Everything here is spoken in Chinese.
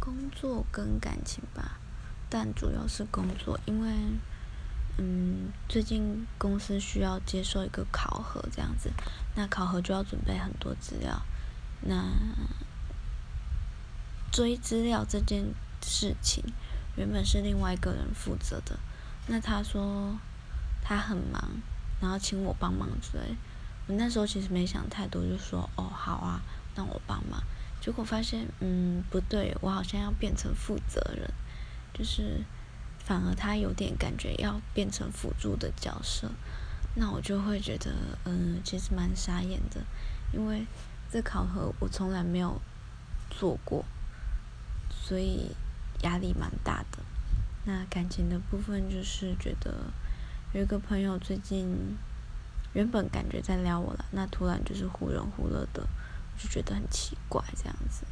工作跟感情吧，但主要是工作，因为，嗯，最近公司需要接受一个考核这样子，那考核就要准备很多资料，那追资料这件事情，原本是另外一个人负责的，那他说他很忙，然后请我帮忙追，我那时候其实没想太多，就说哦好啊，那我帮忙。结果发现，嗯，不对，我好像要变成负责人，就是反而他有点感觉要变成辅助的角色，那我就会觉得，嗯，其实蛮傻眼的，因为这考核我从来没有做过，所以压力蛮大的。那感情的部分就是觉得有一个朋友最近原本感觉在撩我了，那突然就是忽冷忽热的。就觉得很奇怪，这样子。